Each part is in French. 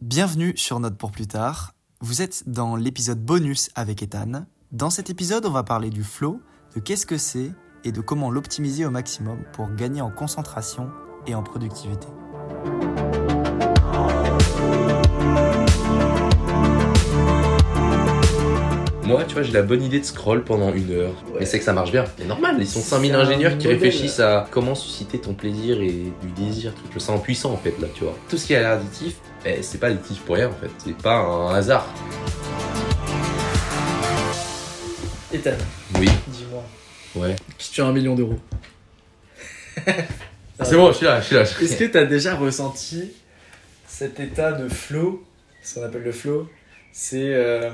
Bienvenue sur Note pour plus tard. Vous êtes dans l'épisode bonus avec Ethan. Dans cet épisode, on va parler du flow, de qu'est-ce que c'est et de comment l'optimiser au maximum pour gagner en concentration et en productivité. Moi, tu vois, j'ai la bonne idée de scroll pendant une heure. Mais c'est que ça marche bien. C'est normal, ils sont 5000 C'est un ingénieurs qui modèle. réfléchissent à comment susciter ton plaisir et du désir. Je me sens puissant en fait là, tu vois. Tout ce qui est additif, eh, c'est pas additif pour rien en fait. C'est pas un hasard. Ethan, Oui, dis-moi, ouais. si tu as un million d'euros, C'est bon, je suis là, je suis là. est-ce que tu as déjà ressenti cet état de flow, ce qu'on appelle le flow? C'est euh,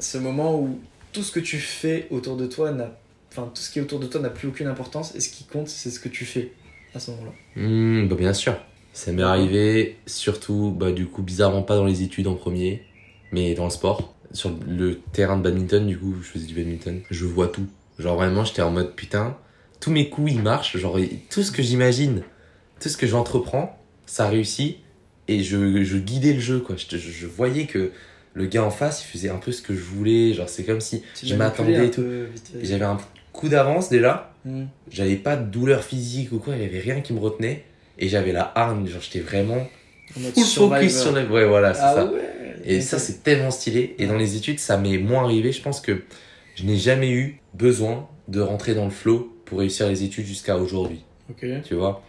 ce moment où tout ce que tu fais autour de toi n'a. Enfin, tout ce qui est autour de toi n'a plus aucune importance et ce qui compte, c'est ce que tu fais à ce moment-là. Hmm, bah bien sûr. Ça m'est arrivé, surtout, bah du coup, bizarrement pas dans les études en premier, mais dans le sport. Sur le terrain de badminton, du coup, je faisais du badminton. Je vois tout. Genre vraiment, j'étais en mode putain, tous mes coups ils marchent. Genre tout ce que j'imagine, tout ce que j'entreprends, ça réussit. Et je, je guidais le jeu, quoi. Je, je- je voyais que le gars en face, il faisait un peu ce que je voulais. Genre c'est comme si Tu je m'attendais et tout. J'avais un coup d'avance déjà. Hmm. J'avais pas de douleur physique ou quoi, il y avait rien qui me retenait. Et j'avais la hargne, genre j'étais vraiment full focus sur le. Ouais, voilà, c'est Ah ça. ouais Et ça, c'est tellement stylé. Et dans les études, ça m'est moins arrivé. Je pense que je n'ai jamais eu besoin de rentrer dans le flow pour réussir les études jusqu'à aujourd'hui. Ok, Tu vois.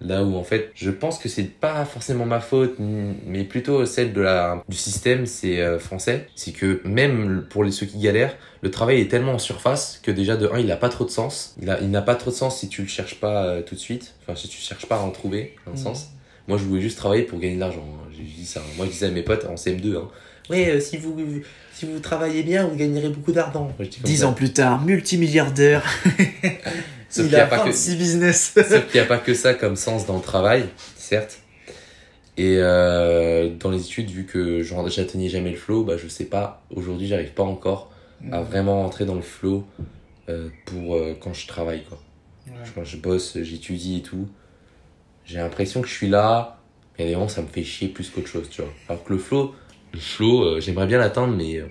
Là où en fait, je pense que c'est pas forcément ma faute, mais plutôt celle de la, du système, c'est euh, français. C'est que même pour les, ceux qui galèrent, le travail est tellement en surface que déjà de un, il a pas trop de sens. Il a, il n'a pas trop de sens si tu le cherches pas euh, tout de suite. Enfin, si tu cherches pas à en trouver un Mhm. sens. Moi, je voulais juste travailler pour gagner de l'argent. hein. J'ai dit ça. Moi, je disais à mes potes en CM2, hein, ouais, euh, si vous si vous travaillez bien, vous gagnerez beaucoup d'argent. Dix ça. ans plus tard, multimilliardaire. Sauf il qu'il y a pas que 26 business. Sauf qu'il n'y a pas que ça comme sens dans le travail, certes. Et euh, dans les études, vu que j'en- j'atteignais jamais le flow, bah, je sais pas, aujourd'hui, j'arrive pas encore à vraiment entrer dans le flow euh, pour euh, quand je travaille. Quoi. Ouais. Quand je bosse, j'étudie et tout, j'ai l'impression que je suis là, mais vraiment, ça me fait chier plus qu'autre chose, tu vois. Alors que le flow, le flow, j'aimerais bien l'atteindre, mais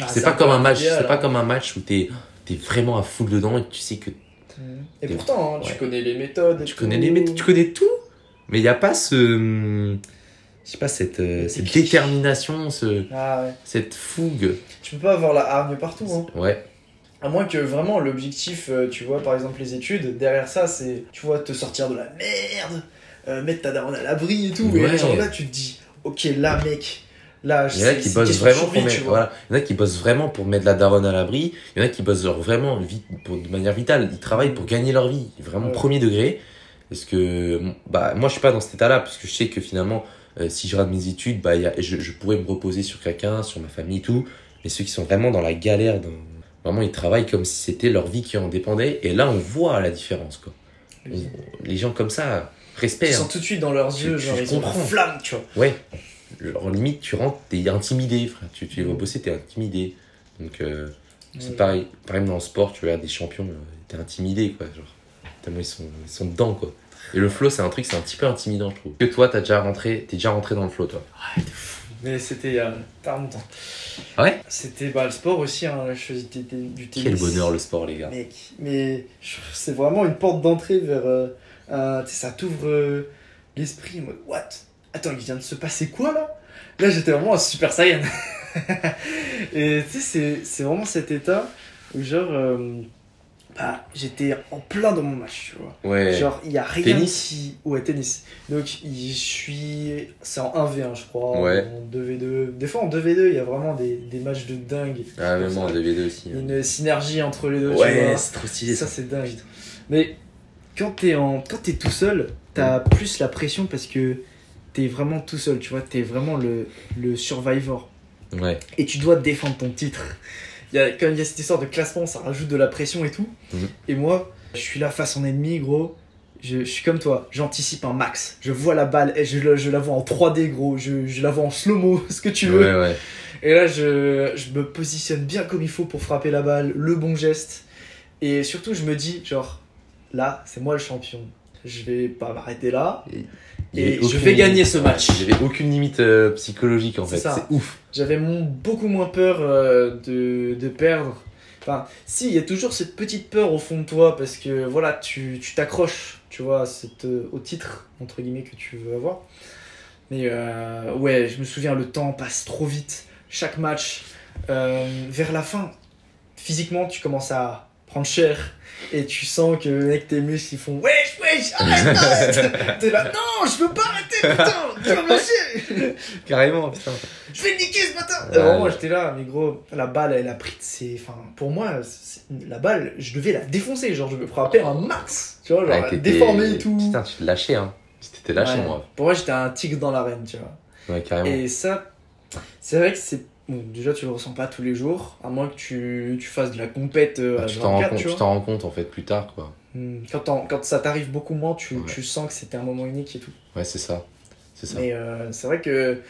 Ah, c'est pas comme un match, c'est pas hein. comme un match où t'es es vraiment à full dedans et tu sais que Et pourtant, hein, tu ouais. connais les méthodes. et Tu tout. connais les méthodes, tu connais tout, mais il n'y a pas ce. Je sais pas, cette, euh, cette déclic. détermination, ce, Ah ouais. cette fougue. Tu peux pas avoir la hargne partout. Hein. Ouais, À moins que vraiment l'objectif, euh, tu vois, par exemple les études, derrière ça, c'est, tu vois, te sortir de la merde, euh, mettre ta daronne à l'abri et tout. Et Ouais. genre là, tu te dis, ok, là, mec, là, il y en a qui bossent vraiment pour mettre, voilà. il y en a qui bossent vraiment pour mettre la daronne à l'abri. Il y en a qui bossent genre vraiment vite, pour, de manière vitale. Ils travaillent pour gagner leur vie, vraiment Ouais. premier degré. Parce que bah, moi, je suis pas dans cet état-là, parce que je sais que finalement, euh, si je rate mes études, bah, y a- je, je pourrais me reposer sur quelqu'un, sur ma famille et tout. Mais ceux qui sont vraiment dans la galère, dans- vraiment, ils travaillent comme si c'était leur vie qui en dépendait. Et là, on voit la différence, quoi. On- les gens comme ça, respect. sens hein. tout de suite dans leurs yeux, tu- genre, je ils ont comprends. flamme, tu vois. Ouais. Genre, limite, tu rentres, t'es intimidé, frère. Tu, tu vas bosser, t'es intimidé. Donc, euh, c'est Ouais. pareil. Pareil dans le sport, tu regardes des champions, euh, t'es intimidé, quoi. Genre, tellement ils sont, ils sont dedans, quoi. Et le flow, c'est un truc, c'est un petit peu intimidant, je trouve. Que toi, t'as déjà rentré, t'es déjà rentré dans le flow, toi? Mais c'était il y a longtemps. Ah ouais? C'était bah, le sport aussi, hein. je faisais du tennis. Quel bonheur, le sport, les gars. Mec, mais c'est vraiment une porte d'entrée vers. euh, un- ça t'ouvre euh, l'esprit. en What? Attends, il vient de se passer quoi là? Là, j'étais vraiment un super saiyan. Et tu sais, c'est- vraiment cet état où, genre, euh, bah, j'étais en plein dans mon match, tu vois. Ouais. Genre, il y a rien Tennis? qui. Ouais, tennis. Donc, je suis. C'est en 1v1, je crois. Ouais. En 2v2. Des fois, en 2v2, il y a vraiment des, des matchs de dingue. Ah, même en DVD aussi. Hein. une synergie entre les deux, tu Ouais, c'est trop stylé, Ça, ça. c'est dingue. Mais quand t'es en... quand t'es tout seul, t'as plus la pression parce que t'es vraiment tout seul, tu vois. T'es vraiment le, le survivor. Ouais. Et tu dois défendre ton titre. Il y a, comme il y a cette histoire de classement, ça rajoute de la pression et tout. Mhm. Et moi, je suis là face en ennemi, gros. Je, je suis comme toi, j'anticipe un max. Je vois la balle, et je, la- je la vois en 3D, gros. Je, je la vois en slow-mo, ce que tu veux. Ouais, ouais. Et là, je, je me positionne bien comme il faut pour frapper la balle, le bon geste. Et surtout, je me dis, genre, là, c'est moi le champion. Je vais pas m'arrêter là. Et- je vais gagner ce match. J'avais aucune limite euh, psychologique en fait. C'est ouf. J'avais beaucoup moins peur euh, de, de perdre. Enfin, si, il y a toujours cette petite peur au fond de toi parce que voilà, tu tu t'accroches, tu vois, à cette, euh, au titre, entre guillemets, que tu veux avoir. Mais ouais, je me souviens, le temps passe trop vite. Chaque match, vers la fin, physiquement, tu commences à prendre cher. Et tu sens que mec, tes muscles ils font Wesh, wesh, arrête, arrête T'es là, non, je veux pas arrêter, putain, tu vas me lâcher Carrément, putain. je vais le niquer ce matin Ouais. Vraiment, j'étais là, mais gros, la balle, elle a pris ses... Enfin, pour moi, c'est- la balle, je devais la défoncer, genre, je me frapper un max, tu vois, genre, Ouais, t'étais- déformer et tout. Putain, tu te lâchais, hein. T'étais lâché, Ouais. moi. Pour moi, j'étais un tigre dans l'arène, tu vois. Ouais, carrément. Et ça, c'est vrai que c'est... Bon, déjà, tu le ressens pas tous les jours, à moins que tu, tu fasses de la compète euh, Ah, à tu t'en rends 24, compte, tu t'en rends compte en fait plus tard, quoi. Hmm, Quand, quand ça t'arrive beaucoup moins, tu, Ouais. tu sens que c'était un moment unique et tout. Ouais, c'est ça. C'est ça. Mais euh, c'est vrai que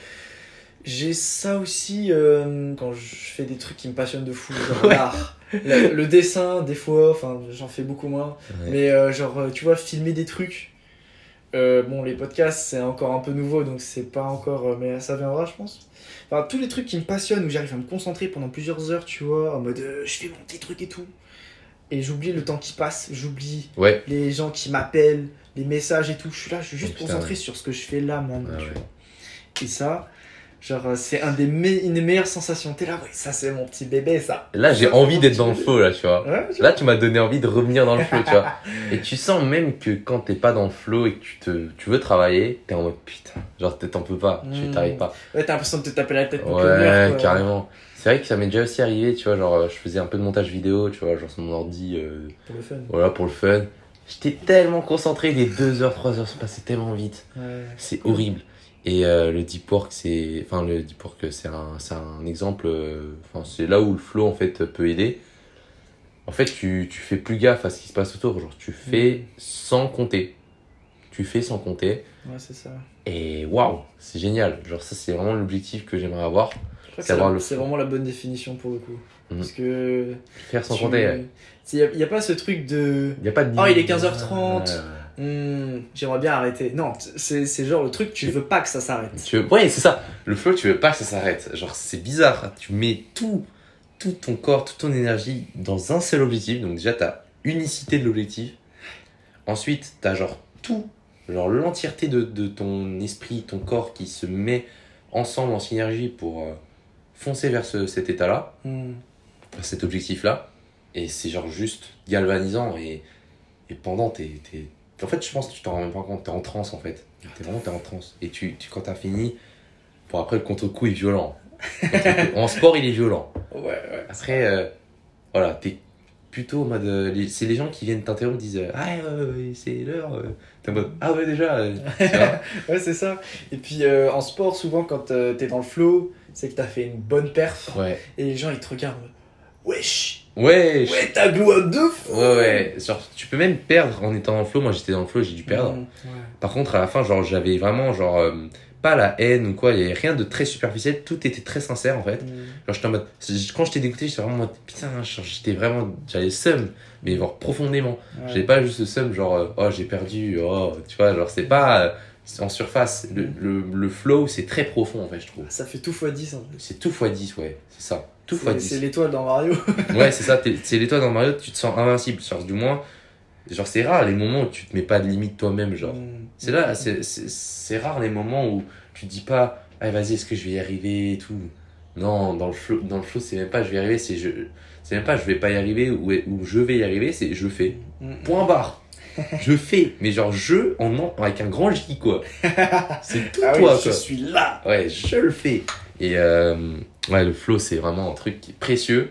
j'ai ça aussi euh, quand je fais des trucs qui me passionnent de fou, genre Ouais. l'art. Le, le dessin, des fois, enfin j'en fais beaucoup moins. Ouais. Mais genre, tu vois, filmer des trucs. Euh, bon, les podcasts, c'est encore un peu nouveau, donc c'est pas encore. euh, mais ça viendra, je pense. Enfin, tous les trucs qui me passionnent, où j'arrive à me concentrer pendant plusieurs heures, tu vois, en mode euh, je fais mon petit truc et tout. Et j'oublie le temps qui passe, j'oublie Ouais. les gens qui m'appellent, les messages et tout. Je suis là, je suis juste Oh, putain, concentré ouais. sur ce que je fais là. Ouais, tu ouais. Et ça, genre, euh, c'est un des me- une des meilleures sensations. T'es là, ouais, ça c'est mon petit bébé, ça. Là, j'ai envie d'être dans le flow, là, tu vois. Ouais, Là, tu m'as donné envie de revenir dans le flow, tu vois. Et tu sens même que quand t'es pas dans le flow et que tu, te, tu veux travailler, t'es en mode putain, genre t'en peux pas, tu Mm. t'arrives pas. Ouais, t'as l'impression de te taper la tête Ouais, quoi. carrément. C'est vrai que ça m'est déjà aussi arrivé, tu vois, genre euh, je faisais un peu de montage vidéo, tu vois, genre sur mon ordi, euh, Pour le fun. voilà, pour le fun. J'étais tellement concentré, les 2 heures, 3 heures sont passées tellement vite. Ouais. C'est horrible. Et euh, le deep work, c'est. Enfin, le deep work, c'est un, c'est un exemple. euh, Enfin, c'est là où le flow, en fait, peut aider. En fait, tu, tu fais plus gaffe à ce qui se passe autour. Genre, tu fais Mm. sans compter. Tu fais sans compter. Ouais, c'est ça. Et waouh, c'est génial. Genre, ça, c'est vraiment l'objectif que j'aimerais avoir. C'est avoir c'est le c'est flow. vraiment la bonne définition pour le coup. Mhm. Parce que. Faire sans tu- compter. Il n'y a, pas ce truc de. Il a pas de. Oh, il est 15h30. Ouais, Hmm, J'aimerais bien arrêter. Non, c'est c'est genre le truc, tu veux pas que ça s'arrête. Tu veux... Ouais, c'est ça. Le flow, tu veux pas que ça s'arrête. Genre, c'est bizarre. Tu mets tout, tout ton corps, toute ton énergie dans un seul objectif. Donc, déjà, t'as unicité de l'objectif. Ensuite, t'as genre tout, genre l'entièreté de, de ton esprit, ton corps qui se met ensemble en synergie pour euh, foncer vers ce- cet état-là, Hmm. vers cet objectif-là. Et c'est genre juste galvanisant. Et, et pendant, t'es. En fait, je pense que tu t'en rends même pas compte. T'es en transe, en fait. T'es vraiment en transe. Et tu, tu, quand t'as fini, bon, après, le contre-coup est violent. En sport, il est violent. Ouais, ouais. Après, euh, voilà, t'es plutôt en mode. euh, c'est les gens qui viennent t'interrompre disent euh, Ah, c'est l'heure. euh. T'es en mode Ah, ouais, déjà. Ouais, c'est ça. Et puis en sport, souvent quand t'es dans le flow, c'est que t'as fait une bonne perf. ouais. Et les gens ils te regardent. Wesh Ouais, je- Ouais, t'as glow up de fou ouais, ouais. Genre, tu peux même perdre en étant le flow. Moi, j'étais dans le flow, j'ai dû perdre. Ouais. Par contre, à la fin, genre, j'avais vraiment, genre, euh, pas la haine ou quoi, il y avait rien de très superficiel, tout était très sincère en fait. Hmm. Genre, j'étais en mode, quand j'étais dégoûté, j'étais vraiment en mode, putain, j'étais vraiment, j'avais le seum, mais genre profondément. Ouais. J'avais pas juste le seum, genre, euh, oh, j'ai perdu, oh, tu vois, genre, c'est pas euh, en surface. Le, le, le flow, c'est très profond en fait, je trouve. Ça fait tout x10 en fait. C'est tout x 10, ouais, c'est ça. Tout C'est- x C'est 10. l'étoile dans Mario. Ouais, c'est ça, c'est l'étoile dans Mario, tu te sens invincible, genre, du moins, genre, c'est rare les moments où tu te mets pas de limite toi-même, genre. Hmm. C'est là, c'est- rare les moments où tu te dis pas, ah vas-y, est-ce que je vais y arriver et tout? Non, dans le flow, dans le flow, c'est même pas je vais y arriver, c'est je, c'est même pas je vais pas y arriver ou, ou je vais y arriver, c'est je fais. Hmm. Point barre. je fais, mais genre je en en- avec un grand J quoi. C'est tout Ah oui, toi je quoi. suis là Ouais, je le fais. Et euh, ouais, le flow, c'est vraiment un truc qui est précieux,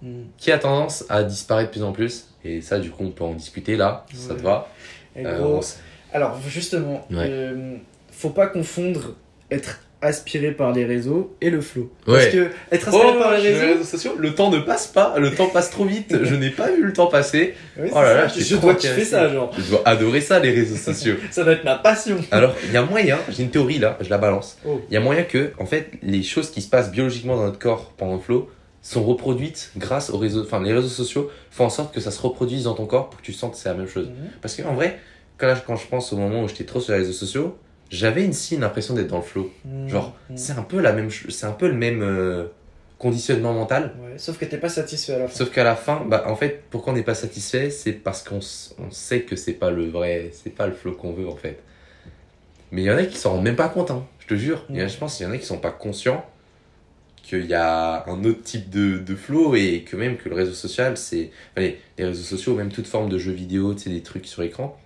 Hmm. qui a tendance à disparaître de plus en plus. Et ça, du coup, on peut en discuter là, si ça te va. Euh, gros, on s- Alors justement, Ouais. euh, faut pas confondre être aspiré par les réseaux et le flow. Parce Ouais. que être aspiré par les réseaux, sociaux, le temps ne passe pas, le temps passe trop vite, je n'ai pas vu le temps passer. oui, Oh là là, je dois kiffer ça, genre. Je dois adorer ça, les réseaux sociaux. Ça doit être ma passion. Alors, il y a moyen, j'ai une théorie là, je la balance. Oh. Il y a moyen que, en fait, les choses qui se passent biologiquement dans notre corps pendant le flow sont reproduites grâce aux réseaux, enfin, les réseaux sociaux font en sorte que ça se reproduise dans ton corps pour que tu sentes que c'est la même chose. Mhm. Parce qu'en vrai, quand, là, quand je pense au moment où j'étais trop sur les réseaux sociaux, j'avais une, si une impression d'être dans le flow. Mm, Genre, mm. c'est un peu la même, c'est un peu le même euh, conditionnement mental. Ouais, sauf que t'es pas satisfait à la fin. Sauf qu'à la fin, bah, en fait, pourquoi on n'est pas satisfait, c'est parce qu'on on sait que c'est pas le vrai, c'est pas le flow qu'on veut en fait. Mais il y en a qui s'en rendent même pas compte, hein, je te jure. Y a- Mm. je pense qu'il y en a qui sont pas conscients qu'il y a un autre type de, de flow et que même que le réseau social, c'est. enfin, les, les réseaux sociaux, même toute forme de jeux vidéo, tu sais, des trucs sur écran.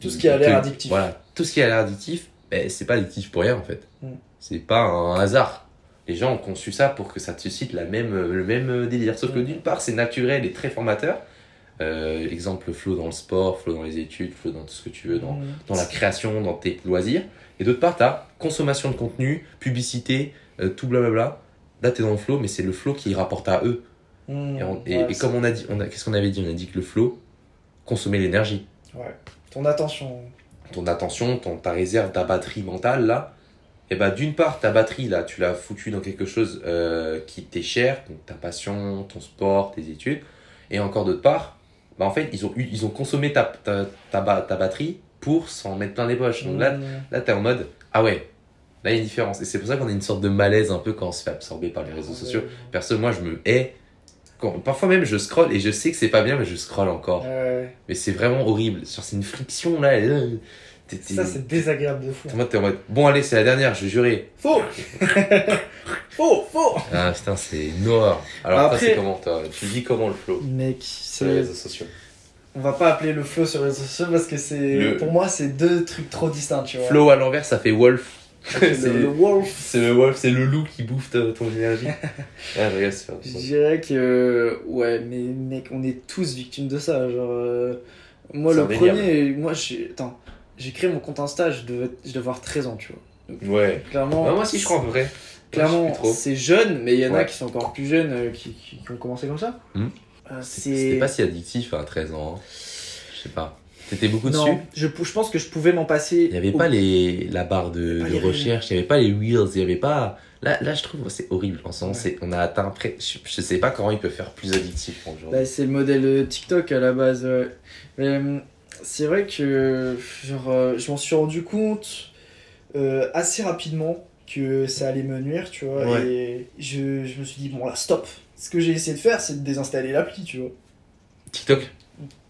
Tout ce qui a l'air addictif. Voilà, tout ce qui a l'air addictif, ben, c'est pas addictif pour rien en fait. Mm. C'est pas un hasard. Les gens ont conçu ça pour que ça te suscite la même, le même délire. Sauf que Mm. d'une part, c'est naturel et très formateur. Euh, exemple, flow dans le sport, flow dans les études, flow dans tout ce que tu veux, dans, Mm. dans la création, dans tes loisirs. Et d'autre part, t'as consommation de contenu, publicité, euh, tout blablabla. Là, t'es dans le flow, mais c'est le flow qui rapporte à eux. Et, on- et- Ouais, et c'est- comme on a dit, on a, qu'est-ce qu'on avait dit? On a dit que le flow consommait l'énergie. Ouais. Ton attention. Ton attention, ton, ta réserve, ta batterie mentale là, et bah d'une part ta batterie là, tu l'as foutu dans quelque chose euh, qui t'est cher, donc ta passion, ton sport, tes études, et encore d'autre part, bah en fait ils ont eu, ils ont consommé ta ta, ta, ta batterie pour s'en mettre plein les poches. Donc là, Mm. là t'es en mode ah ouais, là il y a une différence, et c'est pour ça qu'on a une sorte de malaise un peu quand on se fait absorber par les réseaux sociaux. Perso, moi je me hais. Quand, parfois même je scroll et je sais que c'est pas bien, mais je scroll encore. Ouais. Mais c'est vraiment horrible. C'est une friction là. t'es- Ça, c'est désagréable de fou. Mode, t'es en mode, bon, allez, c'est la dernière, je jurais. Faux Faux Faux Ah putain, c'est horreur. Alors, Après- toi, c'est comment toi? Tu vis comment le flow? Mec, sur les réseaux sociaux On va pas appeler le flow sur les réseaux sociaux parce que c'est... Le- Pour moi, c'est deux trucs trop distincts, tu vois. Flow à l'envers, ça fait wolf. C'est le wolf. c'est le wolf, c'est le loup qui bouffe ta- ton énergie. ah, je regarde sur. Je dirais que... Ouais, mais mec, on est tous victimes de ça. Genre... euh, Moi, le premier... Moi, j'ai... Attends. J'ai créé mon compte Insta, je devais, je devais avoir 13 ans, tu vois. Ouais. Clairement... Ah, moi aussi, je crois en vrai. Clairement, c'est jeune, mais il y en a Ouais. qui sont encore plus jeunes euh, qui, qui, qui ont commencé comme ça. Hmm. Euh, c'est... pas si addictif à 13 ans. hein. Je sais pas. T'étais beaucoup dessus Non, je, je pense que je pouvais m'en passer. Il n'y avait au- pas les, la barre de, recherche, il n'y avait pas les wheels, il n'y avait pas. Là, là, je trouve c'est horrible. En ce moment, Ouais. c'est- on a atteint. Près... Je, je sais pas comment il peut faire plus addictif aujourd'hui. Bah, c'est le modèle TikTok à la base. ouais. Mais euh, c'est vrai que genre, euh, je m'en suis rendu compte euh, assez rapidement que ça allait me nuire, tu vois. Ouais. Et je, je me suis dit, bon là, stop. Ce que j'ai essayé de faire, c'est de désinstaller l'appli, tu vois. TikTok?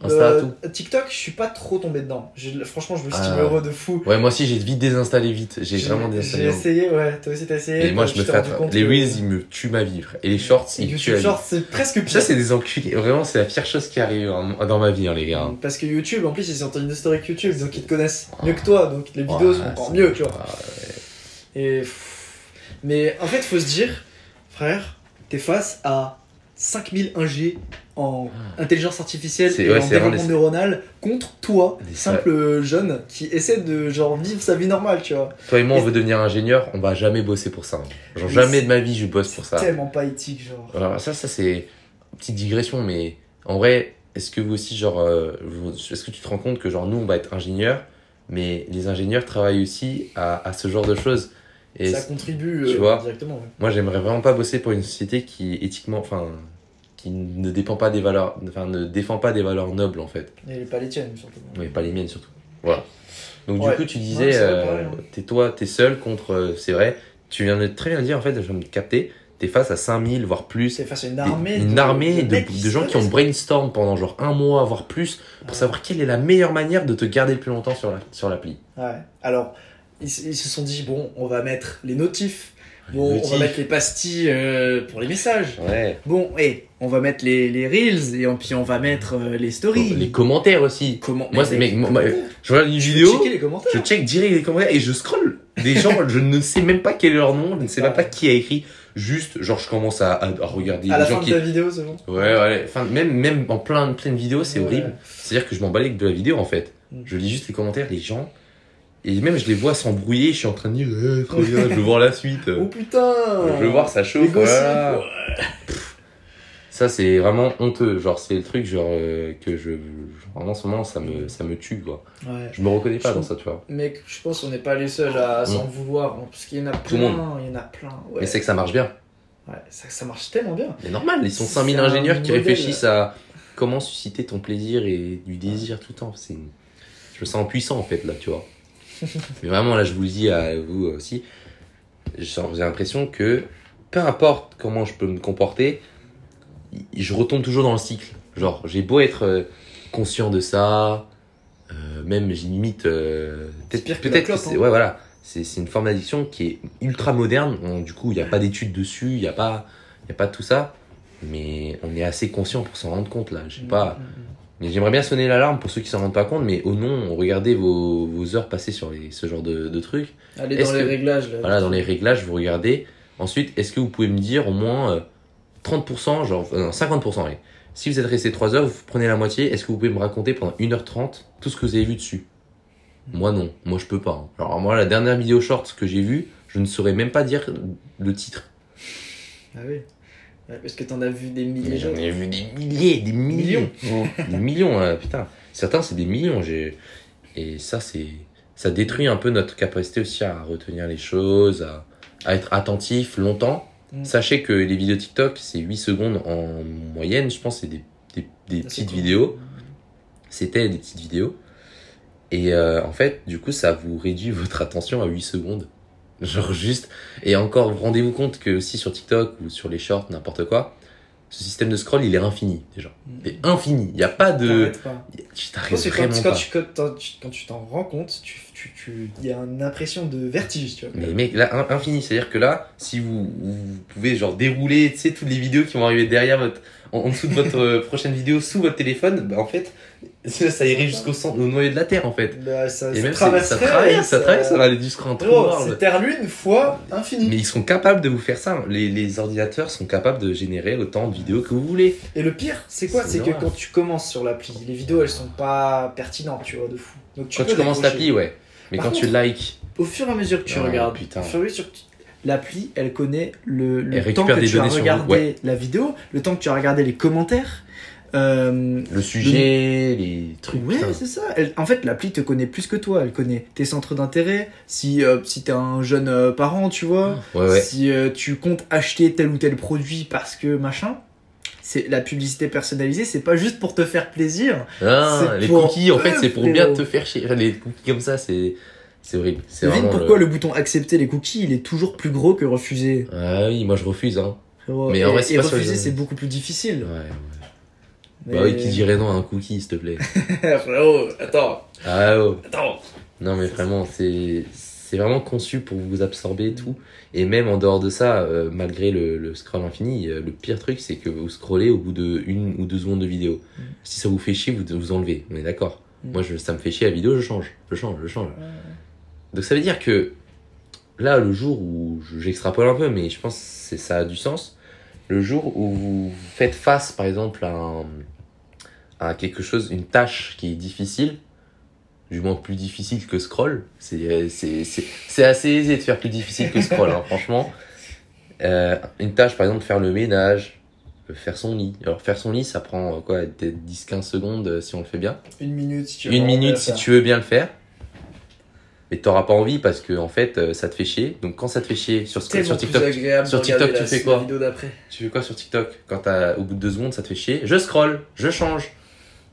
Insta, Euh, tout TikTok, je suis pas trop tombé dedans. J'ai- Franchement, je me suis Ah. heureux de fou. Ouais, moi aussi, j'ai vite désinstallé vite. J'ai vraiment J'ai désinstallé. essayé, ouais. Toi aussi, t'as essayé. Et moi, je me fais Les Reels, ils me tuent ma vie, frère. Et les shorts, Et ils YouTube tuent vie. Shorts, c'est presque pire. Ça, c'est des enculés. Vraiment, c'est la pire chose qui arrive dans ma vie, hein, les gars. Parce que YouTube, en plus, ils sont en historique YouTube, donc ils te connaissent mieux que toi, donc les vidéos Ouais, sont encore mieux, tu vois. Ouais. Et mais en fait, faut se dire, frère, t'es face à 5000 ingés en intelligence artificielle C'est- et ouais, en c'est développement des- neuronal contre toi, Des- simple jeune qui essaie de genre vivre sa vie normale, tu vois. Toi et moi, on veut devenir ingénieur, on va jamais bosser pour ça. hein. Genre, Mais jamais c'est- de ma vie, je bosse pour ça. Tellement pas éthique, genre. Alors ça, ça c'est une petite digression, mais en vrai, est-ce que vous aussi, genre, euh, est-ce que tu te rends compte que genre nous, on va être ingénieurs, mais les ingénieurs travaillent aussi à, à ce genre de choses? Et ça contribue tu euh, vois, directement. ouais. moi, j'aimerais vraiment pas bosser pour une société qui éthiquement, enfin, qui ne dépend pas des valeurs, enfin, ne défend pas des valeurs nobles en fait, Et pas les tiennes, surtout. mais pas les miennes surtout. Voilà. Donc Ouais. du coup, tu Ouais, disais, vrai, euh, hein. t'es toi, t'es seul contre, euh, c'est vrai. Tu viens de très bien dire en fait, je viens de capter. T'es face à 5000 voire plus C'est face à une des- armée. une de- armée de, gens qui ont brainstorm pendant genre un mois, voire plus, pour Ouais. savoir quelle est la meilleure manière de te garder le plus longtemps sur la sur l'appli. Ouais. Alors, ils se sont dit, bon, on va mettre les notifs. Bon, on va mettre les pastilles euh, pour les messages. Ouais. Bon, et on va mettre les, les reels et puis on va mettre euh, les stories. Les commentaires aussi. Comment Moi, c'est- mec, moi, moi. Je regarde une vidéo, checker les commentaires. je check direct les commentaires et je scroll. Des gens, je ne sais même pas quel est leur nom, je ne sais même pas qui a écrit. Juste, genre, je commence à, à, à regarder à les la gens fin qui. de ta vidéo, c'est bon. Ouais, ouais. Enfin, même, même en plein, pleine vidéo, c'est Ouais. horrible. C'est-à-dire que je m'en balais de la vidéo en fait. Mm. Je lis juste les commentaires, les gens. Et même je les vois s'embrouiller, je suis en train de dire, Eh, trop bien, je veux voir la suite. Oh putain Je veux voir ça chauffe. voilà. Ça c'est vraiment honteux. Genre c'est le truc genre euh, que je vraiment en ce moment ça me ça me tue quoi. Ouais. Je me reconnais pas Je dans ça tu vois. Mec, je pense qu'on n'est pas les seuls à s'en vouloir, hein, parce qu'il y en a Tout plein, le monde. il y en a plein. Ouais. Mais c'est que ça marche bien. Ouais, ça, ça marche tellement bien. Mais normal, ils sont C'est 5000 un ingénieurs qui modèle. réfléchissent à comment susciter ton plaisir et du désir tout le temps. C'est je me sens puissant en fait là tu vois. Mais vraiment, là, je vous le dis à vous aussi. J'ai l'impression que peu importe comment je peux me comporter, je retombe toujours dans le cycle. Genre, j'ai beau être euh, conscient de ça, euh, même j'ai limite. euh, peut-être peut-être hein. ouais, voilà. C'est une forme d'addiction qui est ultra moderne. On- du coup, il n'y a pas d'études dessus, il n'y a, pas- il y a pas tout ça. Mais on est assez conscient pour s'en rendre compte là. Je sais pas. Mais j'aimerais bien sonner l'alarme pour ceux qui s'en rendent pas compte. Mais au nom, regardez vos, vos heures passées sur les, ce genre de, de trucs. Allez dans les réglages là. Voilà, dans les réglages, vous regardez. Ensuite, est-ce que vous pouvez me dire au moins euh, 30%, genre euh, non, 50%, allez. Si vous êtes resté 3 heures, vous prenez la moitié, est-ce que vous pouvez me raconter pendant 1h30 tout ce que vous avez vu dessus? Moi non, moi je peux pas. hein. Alors moi, la dernière vidéo short que j'ai vue, je ne saurais même pas dire le titre. Ah oui. Ouais, parce que t'en as vu des milliers J'en ai vu des milliers, des millions. des millions, hein, putain. Certains, c'est des millions. Et ça, c'est. Ça détruit un peu notre capacité aussi à retenir les choses, à, à être attentif longtemps. Mm. Sachez que les vidéos TikTok, c'est 8 secondes en moyenne. Je pense que c'est des, des, des Ah, petites cool. vidéos. C'était des petites vidéos. Et euh, en fait, du coup, ça vous réduit votre attention à 8 secondes. Genre juste. Et encore, rendez-vous compte que aussi sur TikTok ou sur les shorts, n'importe quoi, ce système de scroll, il est infini déjà. Il est infini. Il n'y a pas de. Pas. Tu t'arrêtes quand, vraiment quand pas. quand, tu- quand tu t'en rends compte, tu, tu, tu, il y a une impression de vertige, tu vois. Mais mec, là, in- infini. C'est-à-dire que là, si vous, vous pouvez genre dérouler, tu sais, toutes les vidéos qui vont arriver derrière votre, en, en dessous de votre euh, prochaine vidéo sous votre téléphone, bah en fait, ça, ça irait jusqu'au centre, au noyau de la Terre en fait. Bah, ça, Et ça même ça traverse, ça ça- traverse, ça va aller trou Gros, noir. c'est Terre-Lune fois infini. Mais ils sont capables de vous faire ça. Les, les ordinateurs sont capables de générer autant de vidéos que vous voulez. Et le pire, c'est quoi? C'est que quand tu commences sur l'appli, les vidéos elles sont pas pertinentes, tu vois, de fou. Donc tu Quand tu commences l'appli, ouais. Mais Par quand tu likes, Au fur et à mesure que tu Ah, regardes, putain. au fur et à mesure que tu- l'appli, elle connaît le, le temps que tu as regardé ouais. la vidéo, le temps que tu as regardé les commentaires. euh, le sujet, les trucs. Ouais, c'est ça. Elle- en fait, l'appli te connaît plus que toi. Elle connaît tes centres d'intérêt. Si, euh, si t'es un jeune euh, parent, tu vois. Ouais, ouais. Si tu comptes acheter tel ou tel produit parce que machin. C'est la publicité personnalisée, c'est pas juste pour te faire plaisir. Ah, les pour cookies, en fait, c'est pour bien te faire chier. Les cookies comme ça, c'est c'est horrible. C'est Devine pourquoi le- le... bouton accepter les cookies, il est toujours plus gros que refuser. Ah oui, moi je refuse, hein. Mais et, en vrai, c'est et pas sur refuser, c'est beaucoup plus difficile. Ouais. Mais- Bah oui, qui dirait non à un cookie, s'il te plaît. frérot, attends, Ah oh. attends. Non, mais vraiment, c'est c'est vraiment conçu pour vous absorber et tout. Et même en dehors de ça, euh, malgré le, le scroll infini, euh, le pire truc, c'est que vous scrollez au bout de une ou deux secondes de vidéo. Mm. Si ça vous fait chier, vous vous enlevez. On est d'accord. Mm. Moi, je, ça me fait chier la vidéo, je change, je change, je change. Donc ça veut dire que là, le jour où je- j'extrapole un peu, mais je pense que ça a du sens, le jour où vous faites face, par exemple, à, un- à quelque chose, une tâche qui est difficile, du moins plus difficile que scroll, c'est c'est- c'est- c'est assez aisé de faire plus difficile que scroll, hein, franchement. Euh, une tâche, par exemple, faire le ménage, euh, faire son lit. Alors faire son lit, ça prend euh, quoi, peut-être 10-15 secondes si on le fait bien. Une minute si tu veux Une minute si tu veux bien le faire. Mais t'auras pas envie parce que en fait euh, ça te fait chier. Donc quand ça te fait chier sur, sur TikTok, sur TikTok, tu fais quoi tu fais quoi sur TikTok Quand t'as au bout de deux secondes ça te fait chier, je scroll, je change.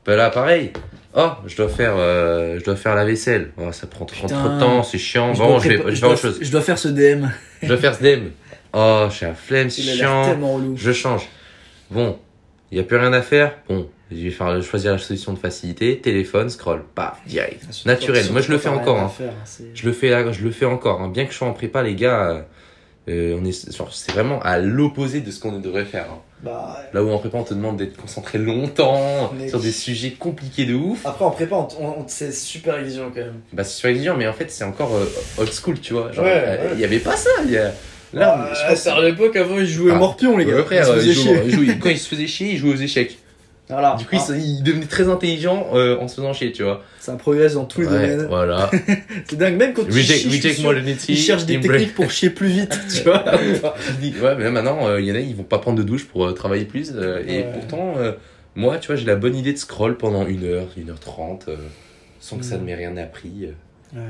Bah là pareil. Oh, je dois faire euh, je dois faire la vaisselle. Oh, ça prend trop, de temps, c'est chiant. Je Bon, je vais, je je faire dois- autre chose. Je dois faire ce DM. Je dois faire ce dem. Oh, j'ai la flemme, c'est chiant. Je change. Bon, il y a plus rien à faire. Bon, je vais faire choisir la solution de facilité, téléphone, scroll, paf, direct. Surtout Naturel. quand- Moi, je le fais quand encore, hein. faire, Je le fais, là, je le fais encore. hein. Bien que je sois en prépa, les gars, euh, on est, c'est vraiment à l'opposé de ce qu'on devrait faire. hein. Bah, Là où en prépa, on te demande d'être concentré longtemps Mais- sur des sujets compliqués de ouf. Après, en prépa, on, on- on- c'est super exigeant quand même. Bah, c'est super exigeant, mais en fait, c'est encore euh, old school, tu vois. Genre, Ouais, euh, il ouais. y avait pas ça. il Y a... Là, Ah, je pense. à l'époque, avant, ils jouaient Ah. morpion, les gars. Frère, Ils se euh, faisaient il chier. il joue- quand il se faisait chier, il jouait aux échecs. Voilà. Du coup, il Ah, se- il, devenait très intelligent euh, en se faisant chier, tu vois. ça progresse dans tous les Ouais, domaines. Voilà. C'est dingue, même quand tu Reject, chies, des techniques pour chier plus vite, tu vois. Ouais, mais maintenant, euh, il y en a, ils vont pas prendre de douche pour euh, travailler plus. euh, Et pourtant, moi, tu vois, j'ai la bonne idée de scroll pendant une heure, une heure trente, sans que ça Mm. ne m'ait rien appris. Ouais.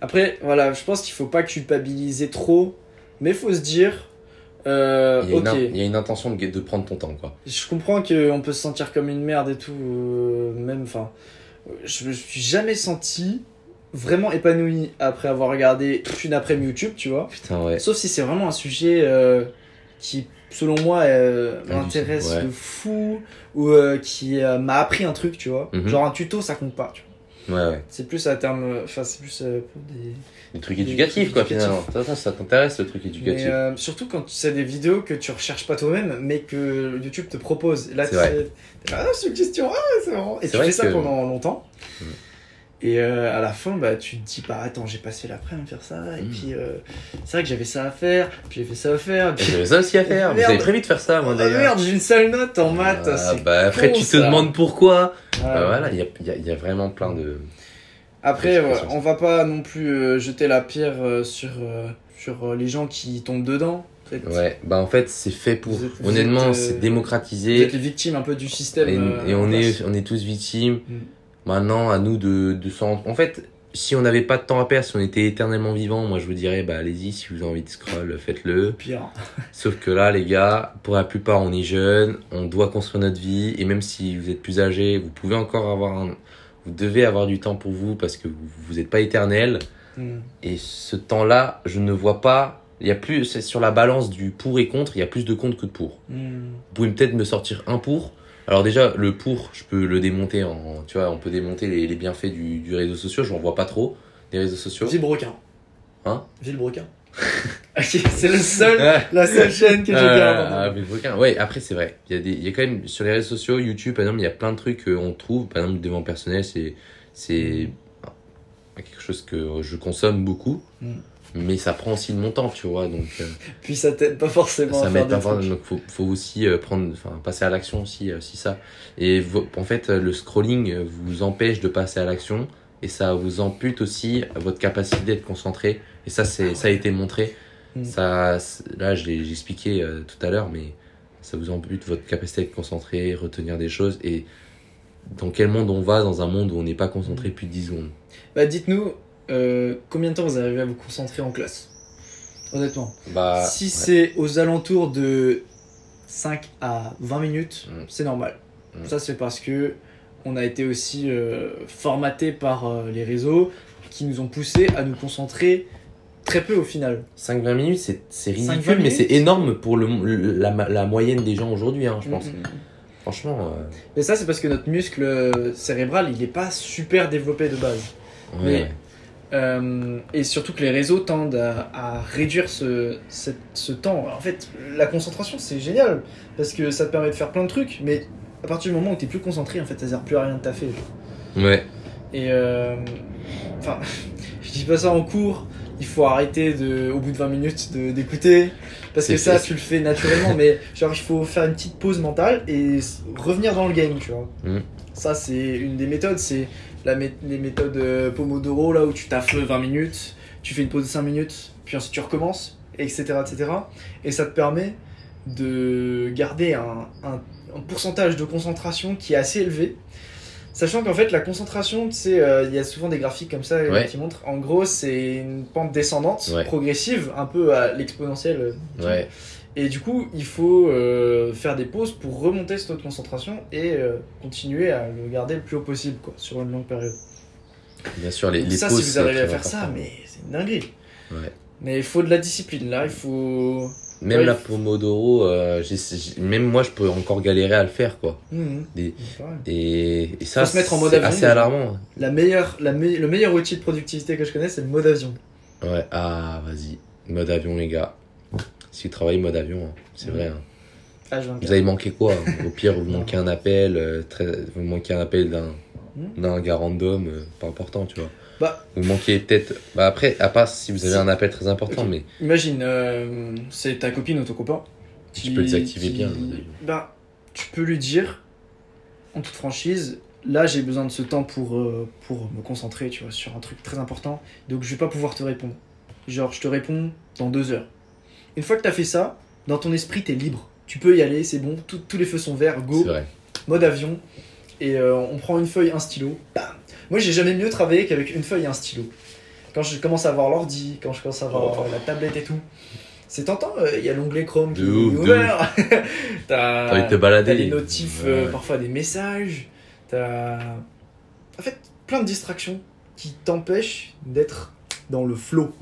Après, voilà, je pense qu'il faut pas culpabiliser trop, mais faut se dire, euh, Il y, a une, il y a une intention de, de prendre ton temps, quoi. je comprends qu'on peut se sentir comme une merde et tout, euh, même, enfin, je me suis jamais senti vraiment épanoui après avoir regardé toute une après-midi YouTube, tu vois. Putain, ouais. Sauf si c'est vraiment un sujet euh, qui, selon moi, euh, m'intéresse ouais. de fou ou euh, qui euh, m'a appris un truc, tu vois. Mhm. Genre un tuto, ça compte pas. tu vois. Ouais, ouais. C'est plus à terme, enfin c'est plus euh, pour des. Des trucs Des éducatifs, quoi, finalement. Ça, ça, ça t'intéresse, le truc éducatif. Mais euh, surtout quand c'est des vidéos que tu recherches pas toi-même, mais que YouTube te propose. Là, tu ah, c'est une question, ah, c'est marrant. Et tu fais ça pendant longtemps. Mm. Et euh, à la fin, bah, tu te dis, bah attends, j'ai passé l'après-midi à faire ça, et Mm. puis euh, c'est vrai que j'avais ça à faire, puis j'ai fait ça à faire, puis J'avais ça aussi à faire. Vous Merde. avez prévu de faire ça, moi, Ah, d'ailleurs. merde, j'ai une sale note en maths. Ah, bah, après, con, tu te ça. demandes pourquoi. Ah, Bah, voilà, il y a, y a- y a vraiment plein de. Après, ouais, on va pas non plus euh, jeter la pierre sur, sur les gens qui tombent dedans. Ouais, bah, en fait, c'est fait pour. Vous êtes- vous Honnêtement, c'est Vous démocratisé. êtes les victimes un peu du système. Et, on, est, on est tous victimes. Mm. Maintenant, à nous de, de s'en. En fait, si on n'avait pas de temps à perdre, si on était éternellement vivant, moi je vous dirais, bah allez-y, si vous avez envie de scroll, faites-le. Pire. Sauf que là, les gars, pour la plupart, on est jeunes, on doit construire notre vie, et même si vous êtes plus âgés, vous pouvez encore avoir un. Vous devez avoir du temps pour vous parce que vous vous n'êtes pas éternel. Mm. Et ce temps-là, je ne vois pas. Il y a plus. C'est sur la balance du pour et contre, il y a plus de contre que de pour. Mm. Vous pouvez peut-être me sortir un pour. Alors déjà, le pour, je peux le démonter en, tu vois, on peut démonter les, les bienfaits du, du réseau social. Je n'en vois pas trop des réseaux sociaux. Villebrequin. Hein? Villebrequin. Ok, c'est le seul, Ah, la seule chaîne que j'ai ah, gardée. mais requin. Ouais, après c'est vrai. Il y a des, il y a quand même sur les réseaux sociaux, YouTube, par exemple, il y a plein de trucs qu'on trouve. Par exemple, le développement personnel, c'est, c'est quelque chose que je consomme beaucoup. Mm. Mais ça prend aussi de mon temps, tu vois. Donc, euh, Puis ça t'aide pas forcément ça m'aide pas trucs. donc faut, faut aussi euh, prendre enfin passer à l'action aussi euh, aussi ça et en fait le scrolling vous empêche de passer à l'action et ça vous ampute aussi votre capacité d'être concentré et ça c'est ça a été montré Mm. ça là je l'ai j'ai expliqué tout à l'heure mais ça vous ampute votre capacité d'être concentré retenir des choses et dans quel monde on va dans un monde où on n'est pas concentré Mm. plus de 10 secondes? Bah dites-nous, euh, combien de temps vous arrivez à vous concentrer en classe Honnêtement. bah si ouais. c'est aux alentours de 5 à 20 minutes, Mm. c'est normal. Mm. Ça c'est parce que on a été aussi euh, formaté par euh, les réseaux qui nous ont poussé à nous concentrer très peu au final. 5-20 minutes, c'est c'est 5-20 ridicule, mais c'est énorme pour le, le- la, la moyenne des gens aujourd'hui, hein, je pense. Mm, mm. Franchement, euh, Mais ça c'est parce que notre muscle cérébral il est pas super développé de base. ouais, Mais- ouais. Euh, et surtout que les réseaux tendent à, à réduire ce, cette- ce temps. En fait, la concentration, c'est génial, parce que ça te permet de faire plein de trucs, mais à partir du moment où tu es plus concentré, en fait, ça sert plus à rien de taffer. Ouais. Et euh, enfin, je dis pas ça en cours, il faut arrêter de, au bout de 20 minutes d'écouter, parce que ça, tu le fais naturellement, mais genre, il faut faire une petite pause mentale et revenir dans le game, tu vois. Mhm. Ça, c'est une des méthodes, c'est la mé- les méthodes euh, Pomodoro, là où tu taffes 20 minutes, tu fais une pause de 5 minutes, puis ensuite tu recommences, etc. etc. Et ça te permet de garder un, un- un pourcentage de concentration qui est assez élevé. Sachant qu'en fait, la concentration, tu sais, euh, il y a souvent des graphiques comme ça euh, Ouais. qui montrent, en gros, c'est une pente descendante, Ouais. progressive, un peu à l'exponentielle. Ouais. Et du coup, il faut euh, faire des pauses pour remonter ce taux de concentration et euh, continuer à le garder le plus haut possible quoi, sur une longue période. Bien sûr, les, les ça, pauses, si vous arrivez à faire ça, mais c'est une dinguerie. Ouais. Mais il faut de la discipline là, il faut. Même Ouais, la Pomodoro, euh, même moi, je peux encore galérer à le faire, quoi. Des- C'est pareil. Et, et ça, c'est assez alarmant. La meilleure, la me- le meilleur outil de productivité que je connais, c'est le mode avion. Ouais, ah, vas-y. Mode avion, les gars. Si vous travaillez mode avion, hein, c'est vrai. hein. H24. Vous avez manqué quoi hein Au pire, vous manquez un appel, euh, très... vous manquez un appel d'un Hmm. d'un gars random, euh, pas important, tu vois. Bah. Vous manquez peut-être. Bah après, à part si vous avez un appel très important, mais Imagine, euh, c'est ta copine ou ton copain. Tu peux le désactiver bien, mode avion. Bah, tu peux lui dire, en toute franchise, là j'ai besoin de ce temps pour, euh, pour me concentrer, tu vois, sur un truc très important. Donc je vais pas pouvoir te répondre. Genre, je te réponds dans deux heures. Une fois que t'as fait ça, dans ton esprit, t'es libre. Tu peux y aller, c'est bon, tout- tous les feux sont verts, go, c'est vrai. mode avion. Et euh, on prend une feuille, un stylo. Bam Moi, j'ai jamais mieux travaillé qu'avec une feuille et un stylo. Quand je commence à voir l'ordi, quand je commence à voir Oh. la tablette et tout, c'est tentant. euh, Il y a l'onglet Chrome qui De est ouf, ouvert. T'as T'as envie de te balader. t'as les notifs, euh, parfois des messages. T'as. En fait, plein de distractions qui t'empêche d'être dans le flow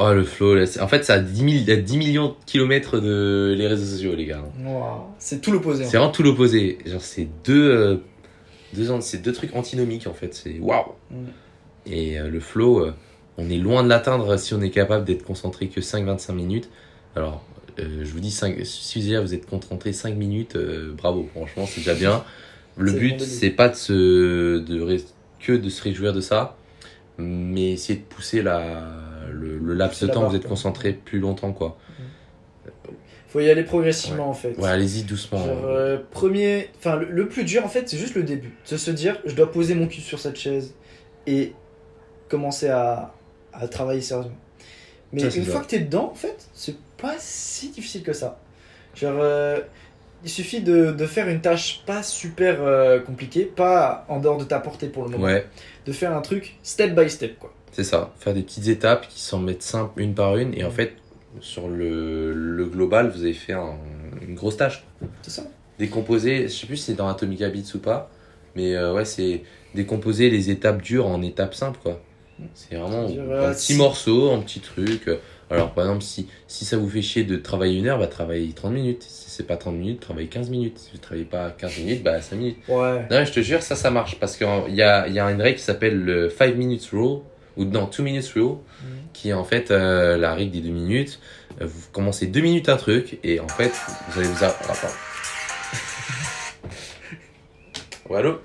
Oh, le flow, là, en fait, ça a 10, 000 il y a 10 millions de kilomètres de les réseaux sociaux, les gars. C'est tout l'opposé. C'est vraiment tout l'opposé. Genre, c'est deux, euh, deux, c'est deux trucs antinomiques, en fait. C'est waouh! Mm. Et euh, le flow, euh, on est loin de l'atteindre si on est capable d'être concentré que 5-25 minutes. Alors, euh, je vous dis, 5, si vous êtes concentré 5 minutes, bravo, franchement, c'est déjà bien. Le but, c'est pas de se, de que de se réjouir de ça, mais essayer de pousser la, le, le laps de temps barre, vous êtes quoi. concentré plus longtemps, quoi. Faut y aller progressivement en fait. Ouais, allez-y doucement. Genre, euh, premier, enfin le, le plus dur en fait, c'est juste le début. C'est se dire, je dois poser mon cul sur cette chaise et commencer à, à travailler sérieusement. Mais Ça, une fois que t'es dedans, en fait, c'est pas si difficile que ça. Genre, euh, il suffit de, de faire une tâche pas super euh, compliquée, pas en dehors de ta portée pour le moment. Ouais, De faire un truc step by step, quoi. C'est ça. Faire des petites étapes qui s'en mettent simples une par une, et en fait, sur le, le global, vous avez fait un- une grosse tâche. C'est ça. Décomposer, je sais plus si c'est dans Atomic Habits ou pas, mais euh, ouais, c'est décomposer les étapes dures en étapes simples, quoi. C'est vraiment en petits morceaux, en petits trucs. Alors, par exemple, si, si ça vous fait chier de travailler une heure, bah travaillez 30 minutes. Si c'est pas 30 minutes, travaillez 15 minutes. Si vous travaillez pas 15 minutes, bah 5 minutes. Ouais. Non, je te jure, ça, ça marche parce qu'il y a, y a une règle qui s'appelle le 5 minutes rule, ou non, 2 minutes rule, Mhm. qui est en fait euh, la règle des 2 minutes. Vous commencez 2 minutes un truc, et en fait, vous allez vous. a- ah, pardon. Allô?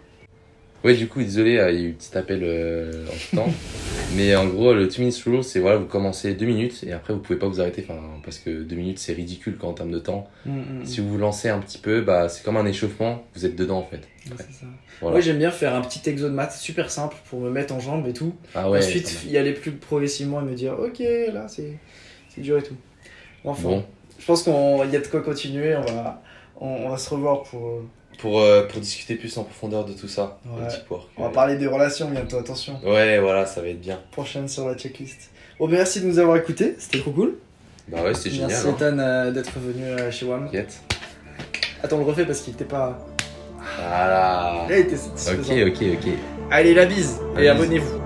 Ouais, du coup, désolé, euh, il y a eu un petit appel euh, en temps. Mais en gros, le 2 minutes rule, c'est voilà, vous commencez 2 minutes, et après, vous pouvez pas vous arrêter, enfin, parce que 2 minutes, c'est ridicule quand en termes de temps. Mm, mm, Si vous vous lancez un petit peu, bah, c'est comme un échauffement, vous êtes dedans en fait. mm. Ouais, c'est ça. Voilà. Moi j'aime bien faire un petit exo de maths super simple pour me mettre en jambes et tout. Ah ouais, Ensuite, y aller plus progressivement et me dire, ok, là, c'est c'est dur et tout. Enfin, Bon, je pense qu'il y a de quoi continuer. On va, on, on va se revoir pour. Euh, pour, euh, pour discuter plus en profondeur de tout ça, Ouais. On va parler des relations bientôt, attention. Ouais, voilà, ça va être bien. Prochaine sur la checklist. Bon, ben, merci de nous avoir écoutés, c'était trop cool. Bah ouais, c'est génial. merci hein. Ethan euh, d'être venu euh, chez WAM. Attends, on le refait parce qu'il était pas. Voilà. Là, il était Ok, satisfaisant. ok, ok. Allez, la bise La et abonnez-vous.